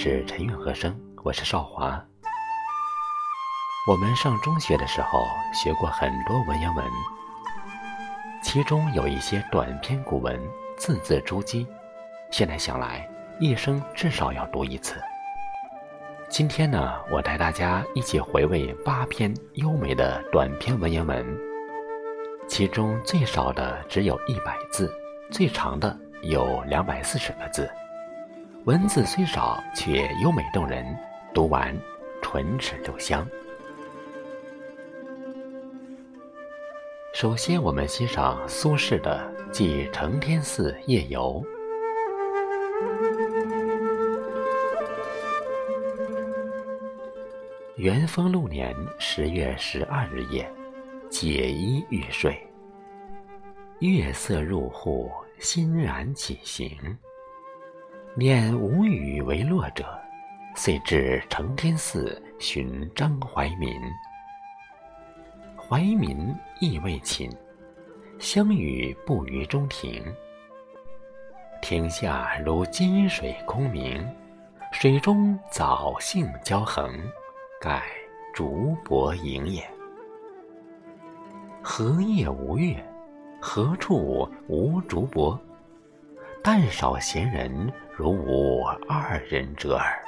是陈韵和声，我是少华。我们上中学的时候学过很多文言文，其中有一些短篇古文，字字珠玑，现在想来，一生至少要读一次。今天呢，我带大家一起回味八篇优美的短篇文言文，其中最少的只有一百字，最长的有两百四十个字。文字虽少，却优美动人，读完唇齿留香。首先，我们欣赏苏轼的《寄承天寺夜游》。元丰六年十月十二日夜，解衣欲睡，月色入户，欣然起行。念无与为乐者，遂至承天寺寻张怀民。怀民亦未寝，相与步于中庭。庭下如金水空明，水中藻荇交横，盖竹柏影也。何夜无月？何处无竹柏？但少闲人。如无二人者耳。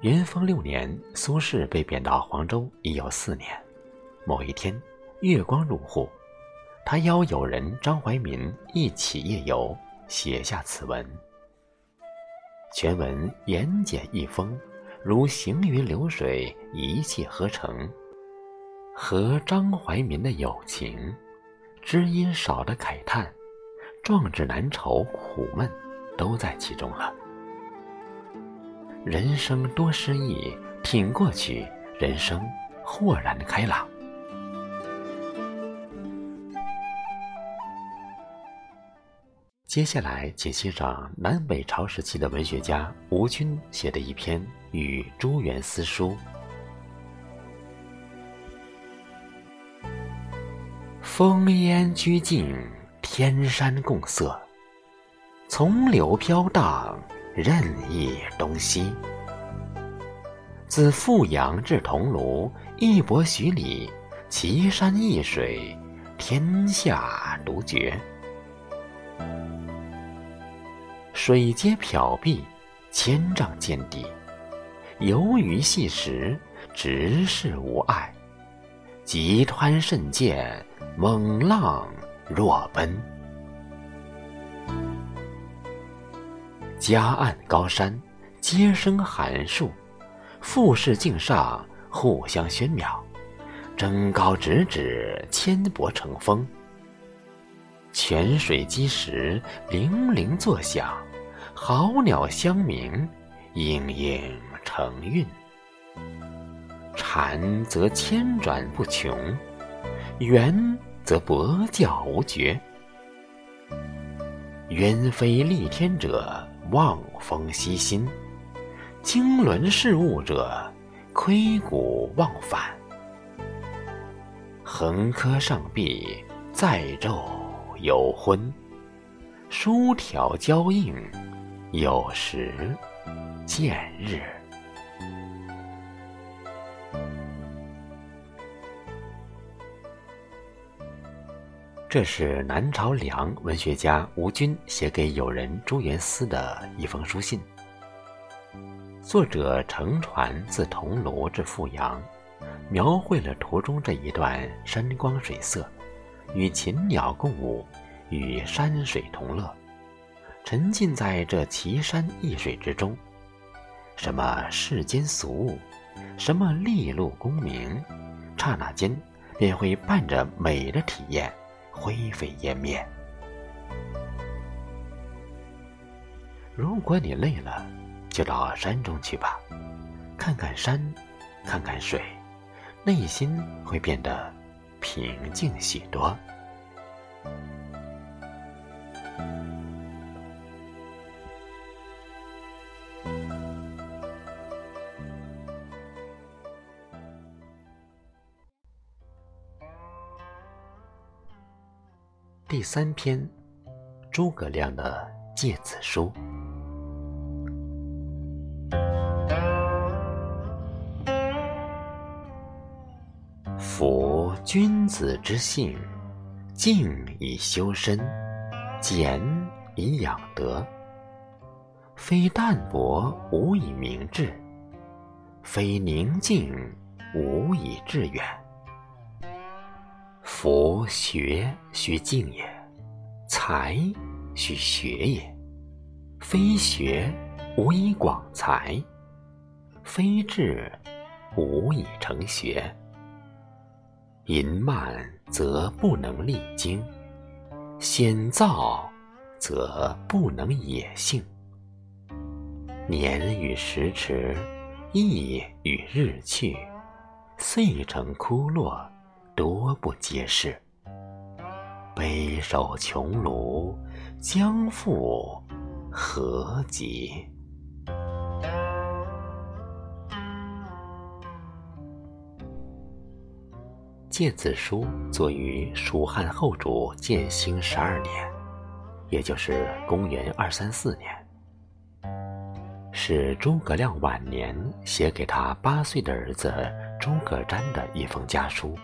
元丰六年，苏轼被贬到黄州已有四年。某一天，月光入户，他邀友人张怀民一起夜游，写下此文。全文言简意丰，如行云流水，一气呵成，和张怀民的友情。知音少的慨叹，壮志难酬苦闷，都在其中了。人生多失意，挺过去，人生豁然开朗。接下来，请欣赏南北朝时期的文学家吴军写的一篇《与朱元思书》。风烟俱尽，天山共色。从流飘荡，任意东西。自富阳至桐庐，一泊许里，奇山异水，天下独绝。水皆缥碧，千丈见底，游鱼细石，直视无碍。急湍甚见，猛浪若奔。夹岸高山，皆生寒树，富士径上，互相喧邈。争高直指，纤薄成峰。泉水击石，泠泠作响；好鸟相鸣，嘤嘤成韵。禅则千转不穷，圆则博教无绝。鸢飞戾天者，望风息心；经纶事物者，窥古忘返。横柯上壁，载昼有昏；书条交映，有时见日。这是南朝梁文学家吴军写给友人朱元思的一封书信。作者乘船自桐庐至富阳，描绘了途中这一段山光水色，与禽鸟共舞，与山水同乐，沉浸在这奇山异水之中。什么世间俗物，什么利禄功名，刹那间便会伴着美的体验。灰飞烟灭。如果你累了，就到山中去吧，看看山，看看水，内心会变得平静许多。第三篇，《诸葛亮的《诫子书》。夫君子之性，静以修身，俭以养德。非淡泊无以明志，非宁静无以致远。夫学须静也，才须学也。非学无以广才，非志无以成学。淫慢则不能励精，险躁则不能野性。年与时驰，意与日去，遂成枯落，多不接世。悲守穷庐，将复何及？《诫子书》作于蜀汉后主建兴十二年，也就是公元二三四年，是诸葛亮晚年写给他八岁的儿子诸葛瞻的一封家书。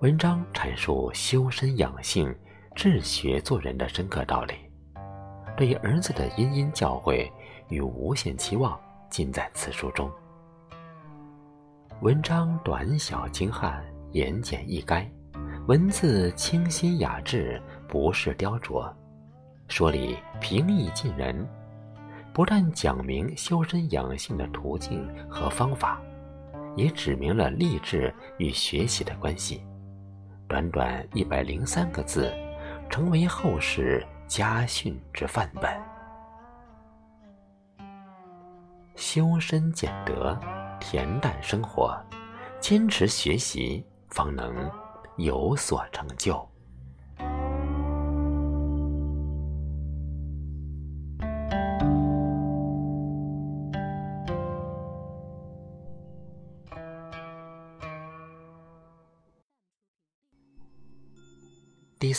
文章阐述修身养性、治学做人的深刻道理，对儿子的殷殷教诲与无限期望尽在此书中。文章短小精悍，言简意赅，文字清新雅致，不是雕琢，说理平易近人。不但讲明修身养性的途径和方法，也指明了励志与学习的关系。短短一百零三个字，成为后世家训之范本。修身俭德。恬淡生活，坚持学习，方能有所成就。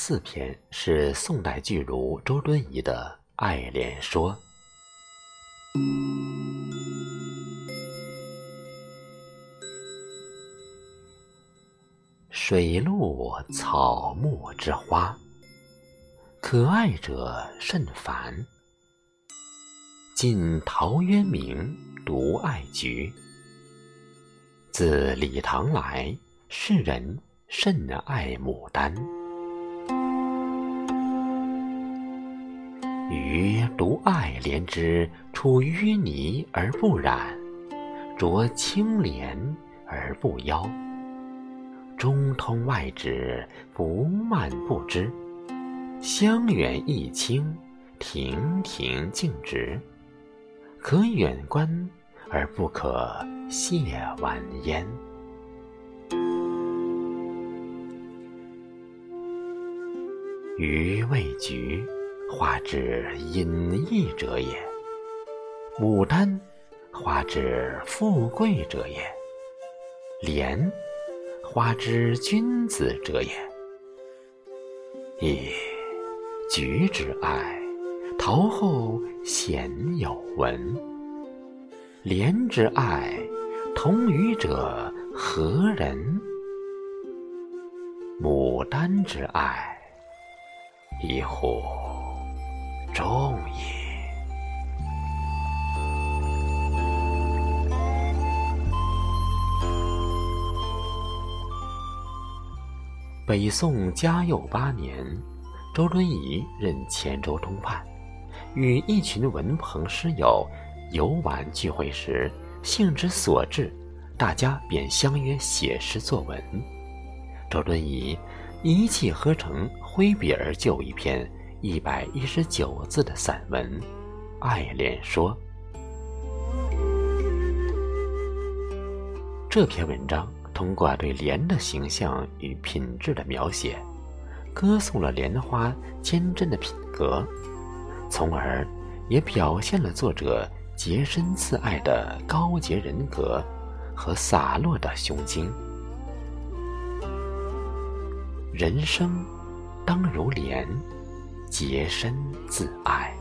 四篇是宋代巨儒周敦颐的《爱莲说》。水陆草木之花，可爱者甚蕃。晋陶渊明独爱菊。自李唐来，世人甚爱牡丹。余独爱莲之出淤泥而不染，濯清涟而不妖。中通外直，不蔓不枝，香远益清，亭亭净植，可远观而不可亵玩焉。予谓菊，花之隐逸者也；牡丹，花之富贵者也；莲。花之君子者也。噫！菊之爱，陶后鲜有闻。莲之爱，同予者何人？牡丹之爱，一乎中也。北宋嘉佑八年，周敦颐任黔州通判，与一群文朋诗友游玩聚会时，兴之所至，大家便相约写诗作文。周敦颐一气呵成，挥笔而就一篇一百一十九字的散文《爱莲说》。这篇文章。通过对莲的形象与品质的描写，歌颂了莲花坚贞的品格，从而也表现了作者洁身自爱的高洁人格和洒落的胸襟。人生当如莲。洁身自爱。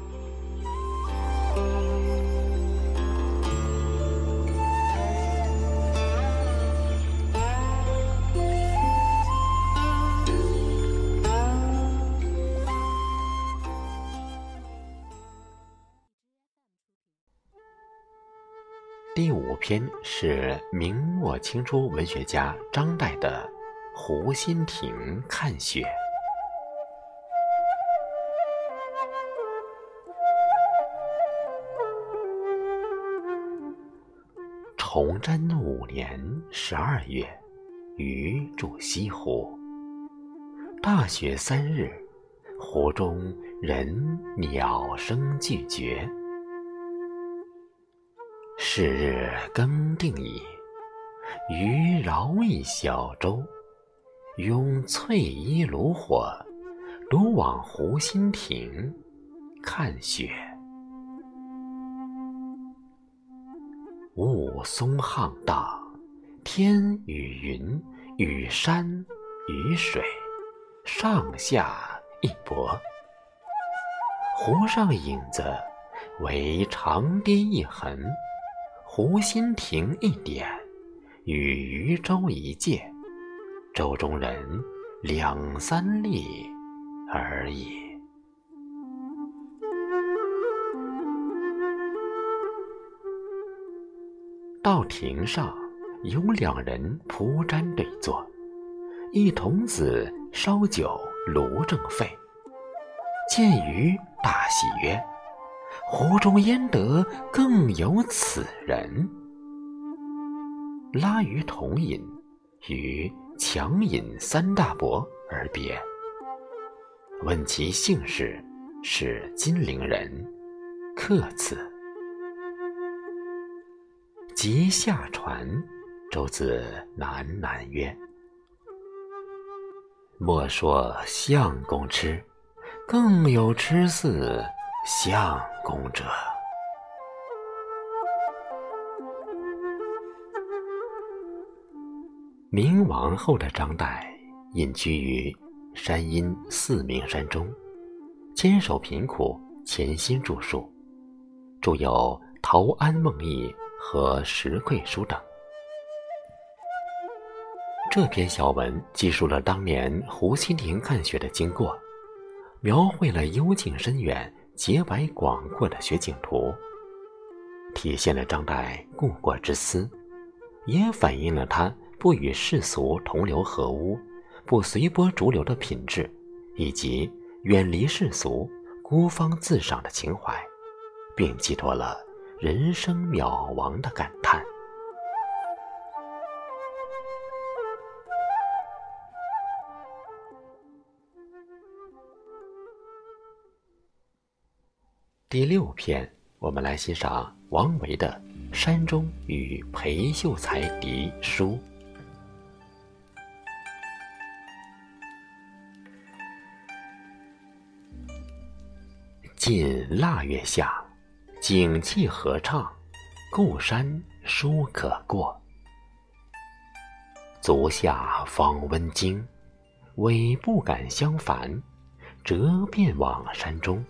第五篇是明末清初文学家张岱的《湖心亭看雪》。崇祯五年十二月，余住西湖。大雪三日，湖中人鸟声俱绝。是日更定矣，余饶一小舟，拥翠衣炉火，独往湖心亭看雪。雾凇沆荡，天与云与山与水，上下一搏。湖上影子为长堤一痕。湖心亭一点，与渔舟一芥，舟中人两三粒而已。到亭上，有两人铺毡对坐，一童子烧酒炉正沸，见余大喜曰。湖中焉得更有此人？拉鱼同饮，与强饮三大伯而别。问其姓氏，是金陵人，客此。即下船，舟子喃喃曰：“莫说相公痴，更有痴似相。”公者，明亡后的张岱隐居于山阴四明山中，坚守贫苦，潜心著述，著有《陶庵梦忆》和《石桂书》等。这篇小文记述了当年胡心亭看雪的经过，描绘了幽静深远。洁白广阔的雪景图，体现了张岱故国之思，也反映了他不与世俗同流合污、不随波逐流的品质，以及远离世俗、孤芳自赏的情怀，并寄托了人生渺茫的感叹。第六篇，我们来欣赏王维的《山中与裴秀才题书》。近腊月下，景气和畅，故山舒可过。足下方温经，委不敢相烦，折便往山中。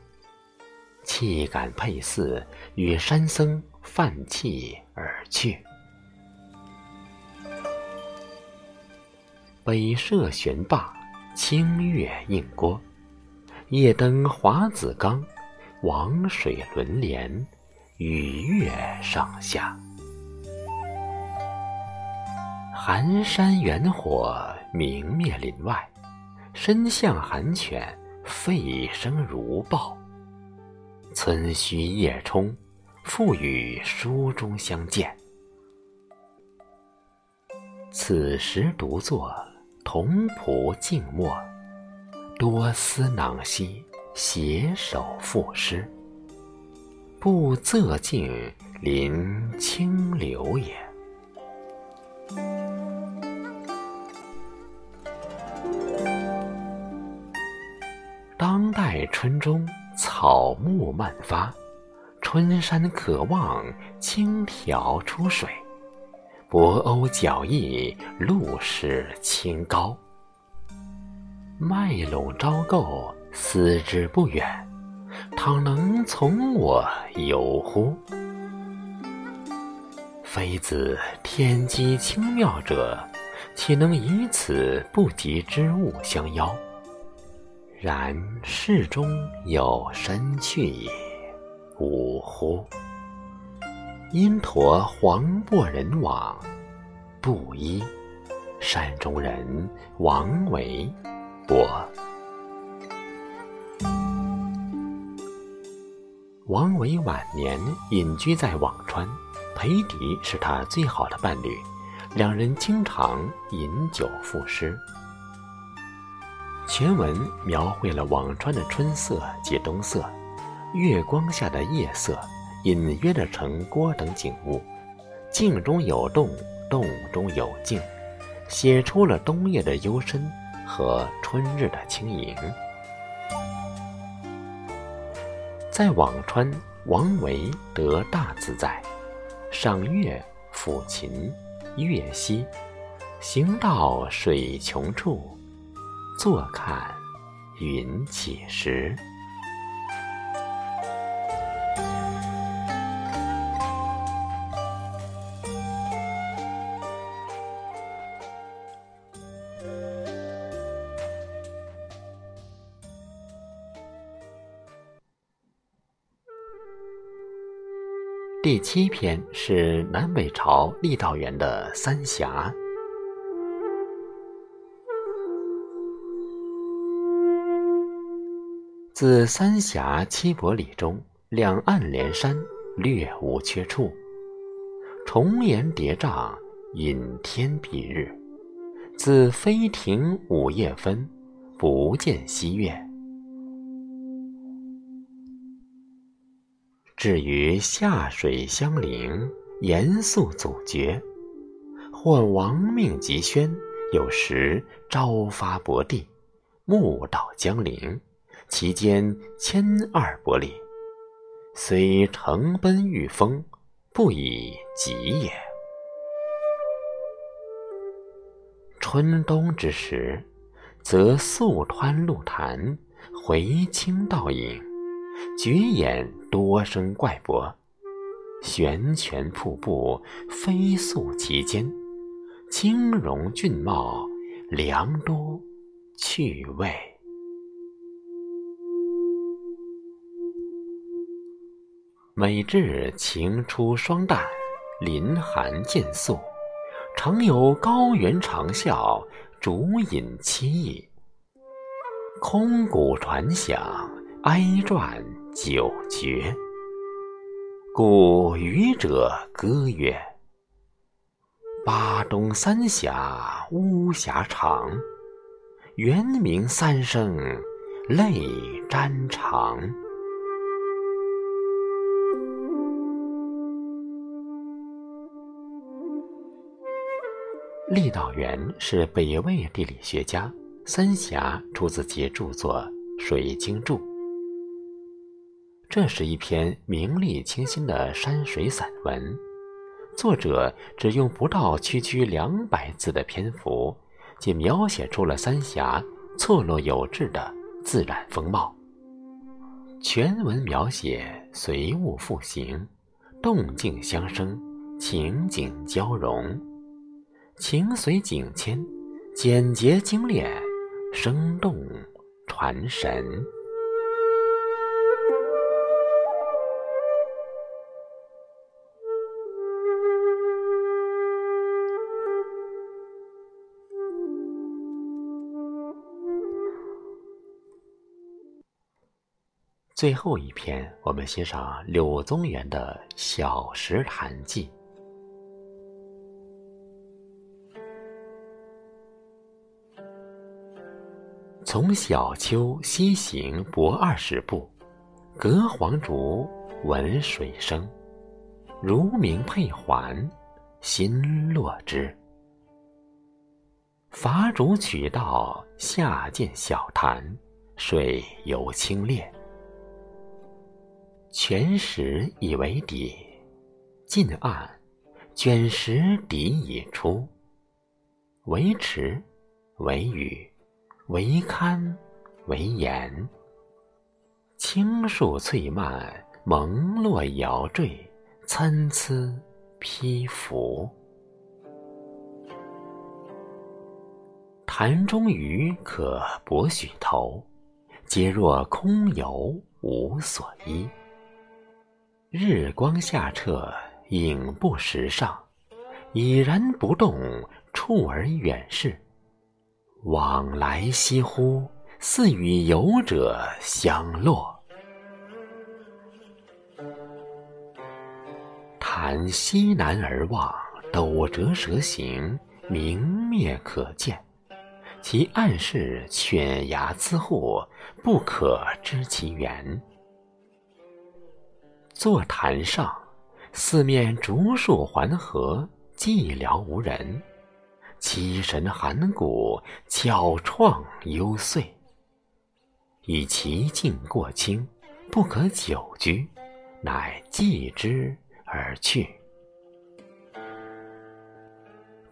气感佩似，与山僧泛气而去。北涉悬坝，清月映郭。夜登华子冈，王水轮连，与月上下。寒山远火明灭林外，深巷寒犬吠声如豹。村虚夜冲，复与书中相见。此时独坐，同仆静默，多思囊兮，携手赋诗。不仄径，临清流也。当代春中。草木漫发，春山可望青条出水，薄鸥脚逸，路势清高。麦陇朝构，思之不远，倘能从我游乎？非子天机清妙者，岂能以此不及之物相邀？然世中有深趣也，呜呼！因陀黄柏人往，布衣山中人王维博。王维晚年隐居在辋川，裴迪是他最好的伴侣，两人经常饮酒赋诗。全文描绘了辋川的春色及冬色，月光下的夜色，隐约的城郭等景物，静中有动，动中有静，写出了冬夜的幽深和春日的轻盈。在辋川，王维得大自在，赏月，抚琴，乐溪，行到水穷处。坐看云起时。第七篇是南北朝郦道元的《三峡》。自三峡七百里中，两岸连山，略无缺处。重岩叠嶂，隐天蔽日。自飞亭午夜分，不见西月。至于下水相邻，严肃阻绝。或亡命急宣，有时朝发薄地，暮到江陵。其间千二百里，虽乘奔御风，不以疾也。春冬之时，则溯湍路潭，回清倒影，绝眼多生怪柏，悬泉瀑布飞漱其间，清容俊茂，良多趣味。每至晴初霜旦，林寒渐肃，常有高猿长啸，竹饮凄意，空谷传响，哀转久绝。故渔者歌曰：“巴东三峡巫峡长，猿鸣三声泪沾裳。”郦道元是北魏地理学家，《三峡》出自其著作《水经注》。这是一篇明丽清新的山水散文，作者只用不到区区两百字的篇幅，即描写出了三峡错落有致的自然风貌。全文描写随物复形，动静相生，情景交融。情随景迁，简洁精炼，生动传神。最后一篇，我们欣赏柳宗元的《小石潭记》。从小丘西行不二十步，隔黄竹，闻水声，如鸣佩环，心落之。伐竹取道，下见小潭，水尤清冽。泉石以为底，近岸，卷石底已出。为池，为屿。为堪为岩，青树翠蔓，蒙络摇缀，参差披拂。潭中鱼可博许头，皆若空游无所依。日光下澈，影不时上，已然不动，处而远视。往来兮乎，似与游者相落。潭西南而望，斗折蛇行，明灭可见。其暗室犬牙滋户，不可知其源。坐潭上，四面竹树环合，寂寥无人。凄神寒骨，巧怆幽邃。以其境过清，不可久居，乃寄之而去。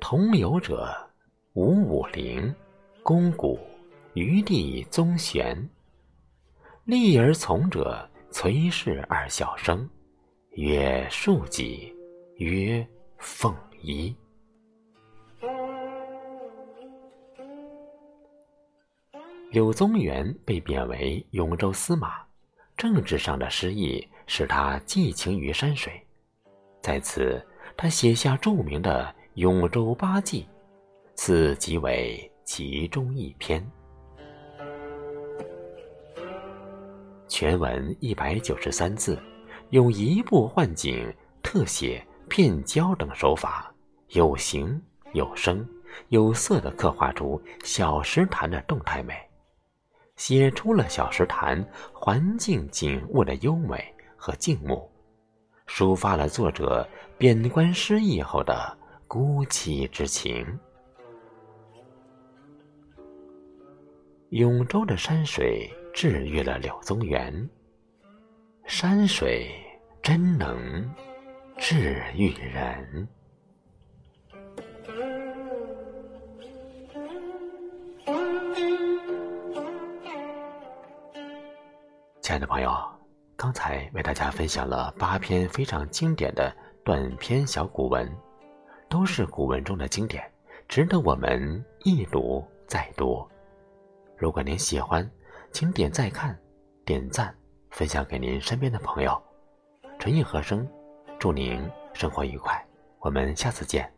同游者，吴武陵。肱骨，余地宗玄。立而从者，崔氏二小生，曰庶几，曰凤仪。柳宗元被贬为永州司马，政治上的失意使他寄情于山水，在此他写下著名的《永州八记》，此即为。其中一篇，全文一百九十三字，用移步换景、特写、片焦等手法，有形、有声、有色的刻画出小石潭的动态美，写出了小石潭环境景物的优美和静穆，抒发了作者贬官失意后的孤寂之情。永州的山水治愈了柳宗元。山水真能治愈人。亲爱的朋友，刚才为大家分享了八篇非常经典的短篇小古文，都是古文中的经典，值得我们一读再读。如果您喜欢，请点再看、点赞、分享给您身边的朋友。纯印和声，祝您生活愉快，我们下次见。